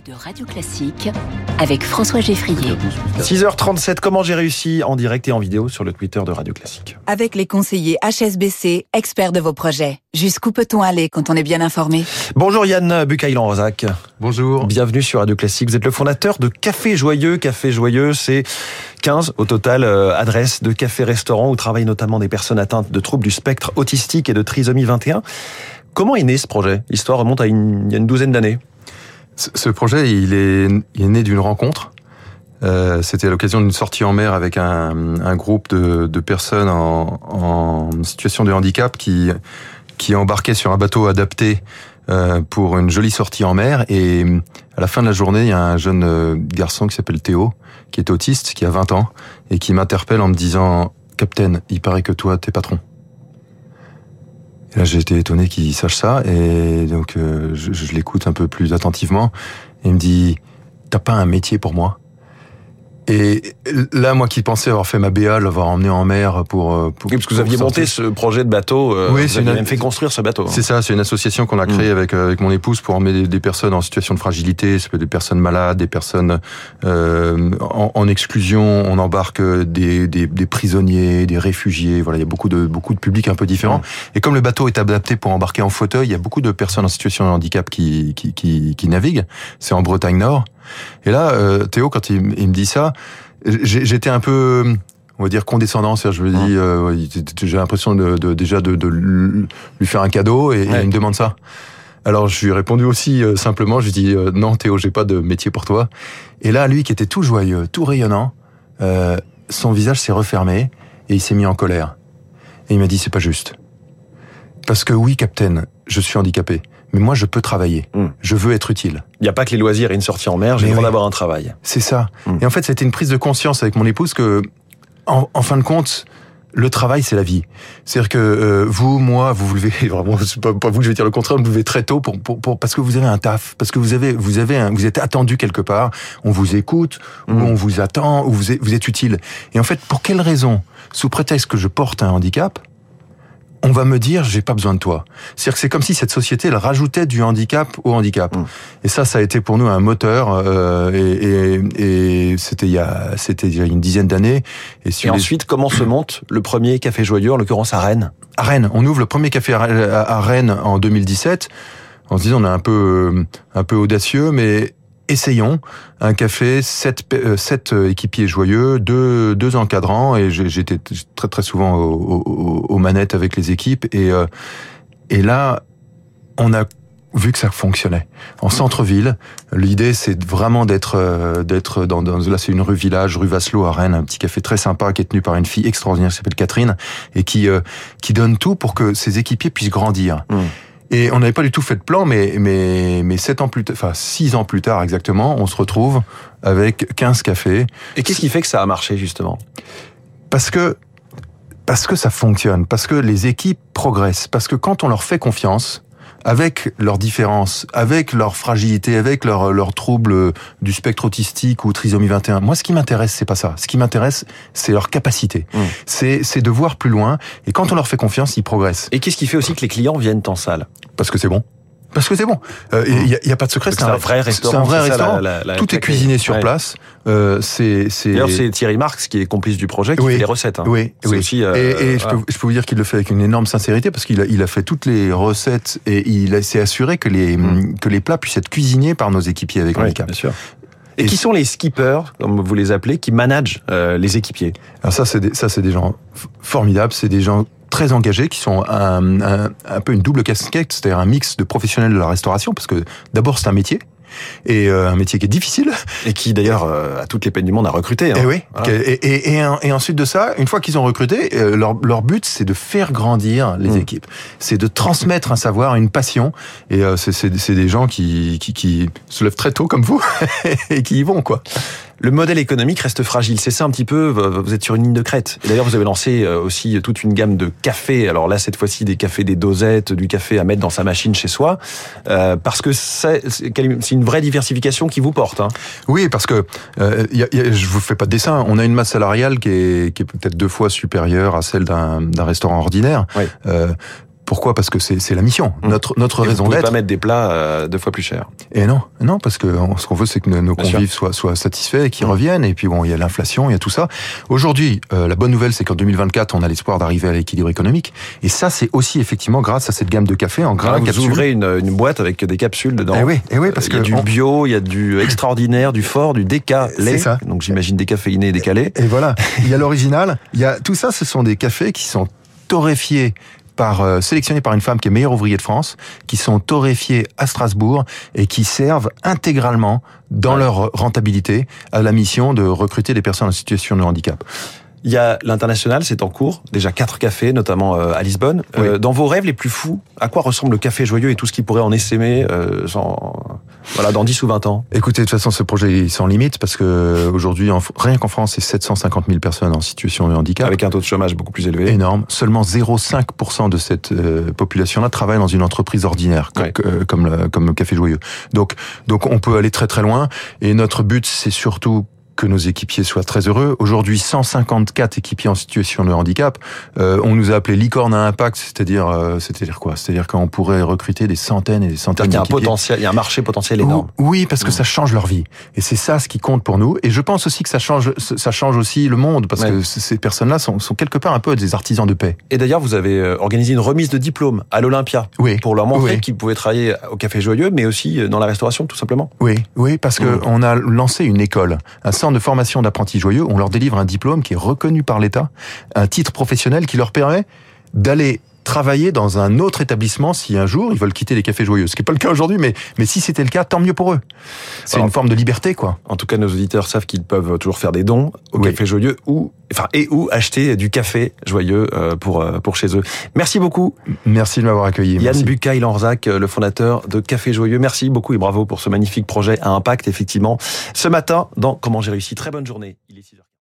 de Radio Classique avec François Geffrier. 6h37, comment j'ai réussi en direct et en vidéo sur le Twitter de Radio Classique Avec les conseillers HSBC, experts de vos projets. Jusqu'où peut-on aller quand on est bien informé? Bonjour Yann Bucaïlan-Rosac. Bonjour. Bienvenue sur Radio Classique. Vous êtes le fondateur de Café Joyeux. Café Joyeux, c'est 15 au total euh, adresses de café-restaurant où travaillent notamment des personnes atteintes de troubles du spectre autistique et de trisomie 21. Comment est né ce projet? L'histoire remonte à une, il y a une douzaine d'années. Ce projet, il est, né d'une rencontre. Euh, C'était à l'occasion d'une sortie en mer avec un, groupe de, personnes en, en, situation de handicap qui, qui embarquaient sur un bateau adapté euh, pour une jolie sortie en mer. Et à la fin de la journée, il y a un jeune euh, garçon qui s'appelle Théo, qui est autiste, qui a 20 ans, et qui m'interpelle en me disant « Captain, il paraît que toi, t'es patron ». Là, j'ai été étonné qu'il sache ça, et donc euh, je, je l'écoute un peu plus attentivement. Et il me dit, t'as pas un métier pour moi? Et là, moi qui pensais avoir fait ma BA, l'avoir emmené en mer pour... euh, pour Oui, parce que vous aviez monté ce projet de bateau. euh, Oui, vous aviez une- même fait construire ce bateau. hein. C'est ça, c'est une association qu'on a créée Mm. avec euh, avec mon épouse pour emmener des, des personnes en situation de fragilité, ça peut être des personnes malades, des personnes euh, en, en exclusion. On embarque des, des, des prisonniers, des réfugiés. Voilà, il y a beaucoup de beaucoup de publics un peu différents. Et comme le bateau est adapté pour embarquer en fauteuil, il y a beaucoup de personnes en situation de handicap qui qui qui, qui naviguent. C'est en Bretagne Nord. Et là, euh, Théo, quand il, il me dit ça, j'étais un peu on va dire condescendant, je me dis, euh, il- j'ai l'impression de, de- déjà de, de lui faire un cadeau et, il me demande ça. Alors je lui ai répondu aussi euh, simplement, je lui ai dit euh, non Théo, j'ai pas de métier pour toi. Et là, lui qui était tout joyeux, tout rayonnant, euh, son visage s'est refermé et il s'est mis en colère. Et il m'a dit c'est pas juste. Parce que oui, Captain, je suis handicapé, mais moi je peux travailler. Mm. Je veux être utile. Il n'y a pas que les loisirs et une sortie en mer, j'ai Mais le droit oui. d'avoir un travail. C'est ça. Mm. Et en fait, c'était une prise de conscience avec mon épouse que, en, en fin de compte, le travail, c'est la vie. C'est-à-dire que euh, vous, moi, vous vous levez vraiment, c'est pas, pas vous que je vais dire le contraire, vous vous levez très tôt pour, pour, pour- parce que vous avez un taf, parce que vous avez, vous avez, un, vous êtes attendu quelque part. On vous écoute, ou on vous attend, ou vous êtes, vous êtes utile. Et en fait, pour quelle raison, sous prétexte que je porte un handicap, on va me dire j'ai pas besoin de toi. C'est-à-dire que c'est comme si cette société elle rajoutait du handicap au handicap. Mm. Et ça, ça a été pour nous un moteur. euh, et et, et c'était il y a c'était il y a une dizaine d'années. Et, ensuite, comment se monte le premier café joyeux, en l'occurrence à Rennes? À Rennes, on ouvre le premier café à Rennes en 2017. En se disant on est un peu un peu audacieux, mais essayons un café, sept, euh, sept euh, équipiers joyeux, deux, deux encadrants, et j'étais très très souvent au- au- au- aux manettes avec les équipes, et, euh, et là, on a vu que ça fonctionnait. En centre-ville, l'idée c'est vraiment d'être euh, d'être dans, dans là c'est une rue village, rue Vasselot à Rennes, un petit café très sympa qui est tenu par une fille extraordinaire qui s'appelle Catherine et qui euh, qui donne tout pour que ses équipiers puissent grandir. Mm. Et on n'avait pas du tout fait de plan, mais mais mais sept ans plus tard, enfin six ans plus tard exactement, on se retrouve avec 15 cafés. Et qu'est-ce qui fait que ça a marché, justement? Parce que parce que ça fonctionne, parce que les équipes progressent, parce que quand on leur fait confiance, avec leurs différences, avec leurs fragilités, avec leurs leurs troubles du spectre autistique ou trisomie 21. Moi, ce qui m'intéresse, c'est pas ça. Ce qui m'intéresse, c'est leur capacité. Mm. C'est c'est de voir plus loin. Et quand on leur fait confiance, ils progressent. Et qu'est-ce qui fait aussi que les clients viennent en salle? Parce que c'est bon. Parce que c'est bon. Euh, Il y, a- il y a pas de secret. C'est un vrai restaurant. C'est un vrai ça, la- la Tout est cuisiné sur Ouais. place. Euh, c'est. D'ailleurs, c'est Thierry Marx qui est complice du projet, qui Oui. fait les recettes. hein. Oui, oui. aussi, euh, et et je, peux, je peux vous dire qu'il le fait avec une énorme sincérité parce qu'il a, il a fait toutes les recettes et il s'est assuré que les, Mm. que les plats puissent être cuisinés par nos équipiers avec Oui, handicap. bien sûr. Et, Et qui sont les skippers, comme vous les appelez, qui managent euh, les équipiers? Alors ça, c'est des, ça, c'est des gens formidables. C'est des gens très engagés qui sont un, un, un peu une double casquette, c'est-à-dire un mix de professionnels de la restauration parce que d'abord c'est un métier et euh, un métier qui est difficile. Et qui, d'ailleurs, euh, à toutes les peines du monde, a recruté. hein. Et Eh oui. Voilà. Et, et, et, et ensuite de ça, une fois qu'ils ont recruté, euh, leur, leur but c'est de faire grandir les Mm. équipes, c'est de transmettre un savoir, une passion. Et euh, c'est des gens qui, qui, qui se lèvent très tôt comme vous et qui y vont quoi. Le modèle économique reste fragile. C'est ça un petit peu. Vous êtes sur une ligne de crête. D'ailleurs, vous avez lancé euh, aussi toute une gamme de cafés. Alors là, cette fois-ci, des cafés des dosettes, du café à mettre dans sa machine chez soi, euh, parce que c'est une vraie diversification qui vous porte. Hein. Oui, parce que euh, y a, y a- je vous fais pas de dessin. On a une masse salariale qui est, qui est peut-être deux fois supérieure à celle d'un d'un restaurant ordinaire. Oui. Euh, Pourquoi? Parce que c'est la mission, Mmh. notre notre Et raison d'être. pas mettre des plats euh, deux fois plus chers. Et non, non, parce que on- ce qu'on veut, c'est que nos, Bien convives soient, soient satisfaits et qu'ils Mm. reviennent. Et puis bon, il y a l'inflation, il y a tout ça. Aujourd'hui, euh, la bonne nouvelle, c'est qu'en 2024, on a l'espoir d'arriver à l'équilibre économique. Et ça, c'est aussi effectivement grâce à cette gamme de café en gras vous ouvrez une, une boîte avec des capsules dedans. Eh oui, eh oui, parce il y a que du on- bio, il y a du extraordinaire, du fort, du déca lait. C'est ça. Donc j'imagine décaféiné et décalé. Et voilà, il y a l'original, il y a tout ça, ce sont des cafés qui sont torréfiés par euh, sélectionnés par une femme qui est meilleure ouvrier de France, qui sont torréfiés à Strasbourg et qui servent intégralement dans Ouais. leur rentabilité à la mission de recruter des personnes en situation de handicap. Il y a l'international, c'est en cours. Déjà quatre cafés, notamment euh, à Lisbonne. Euh, Oui. dans vos rêves les plus fous, à quoi ressemble le café joyeux et tout ce qui pourrait en essaimer euh, sans- voilà, dans 10 ou 20 ans? Écoutez, de toute façon, ce projet est sans limite parce que aujourd'hui, en- rien qu'en France, c'est 750 000 personnes en situation de handicap. Avec un taux de chômage beaucoup plus élevé. énorme. Seulement 0,5% de cette euh, population-là travaille dans une entreprise ordinaire, Ouais. que- comme, le, comme le Café Joyeux. Donc, donc, on peut aller très très loin. Et notre but, c'est surtout que nos équipiers soient très heureux. Aujourd'hui, 154 équipiers en situation de handicap. Euh, on nous a appelé licorne à impact, c'est-à-dire, euh, c'est-à-dire quoi? C'est-à-dire qu'on pourrait recruter des centaines et des centaines qu'il y a un potentiel, il y a un marché potentiel énorme. Oui, parce que Mm. ça change leur vie. Et c'est ça ce qui compte pour nous. Et je pense aussi que ça change, ça change aussi le monde, parce Ouais. que ces personnes-là sont, sont quelque part un peu des artisans de paix. Et d'ailleurs, vous avez euh, organisé une remise de diplôme à l'Olympia Oui. pour leur montrer Oui. qu'ils pouvaient travailler au Café Joyeux, mais aussi euh, dans la restauration, tout simplement. Oui, oui, parce que Mm. on a lancé une école, un de formation d'apprentis joyeux. On leur délivre un diplôme qui est reconnu par l'État, un titre professionnel qui leur permet d'aller travailler dans un autre établissement si un jour ils veulent quitter les cafés joyeux. Ce qui n'est pas le cas aujourd'hui, mais, mais si c'était le cas, tant mieux pour eux. C'est une forme de liberté, quoi. En tout cas, nos auditeurs savent qu'ils peuvent toujours faire des dons au Oui. Café Joyeux ou, enfin, et ou acheter du café joyeux euh, pour, euh, pour chez eux. Merci beaucoup. Merci de m'avoir accueilli. Yann Merci. Bucaille Lanzac, euh, le fondateur de Café Joyeux. Merci beaucoup et bravo pour ce magnifique projet à impact, effectivement. Ce matin, dans Comment j'ai réussi. Très bonne journée. Il est 6 heures.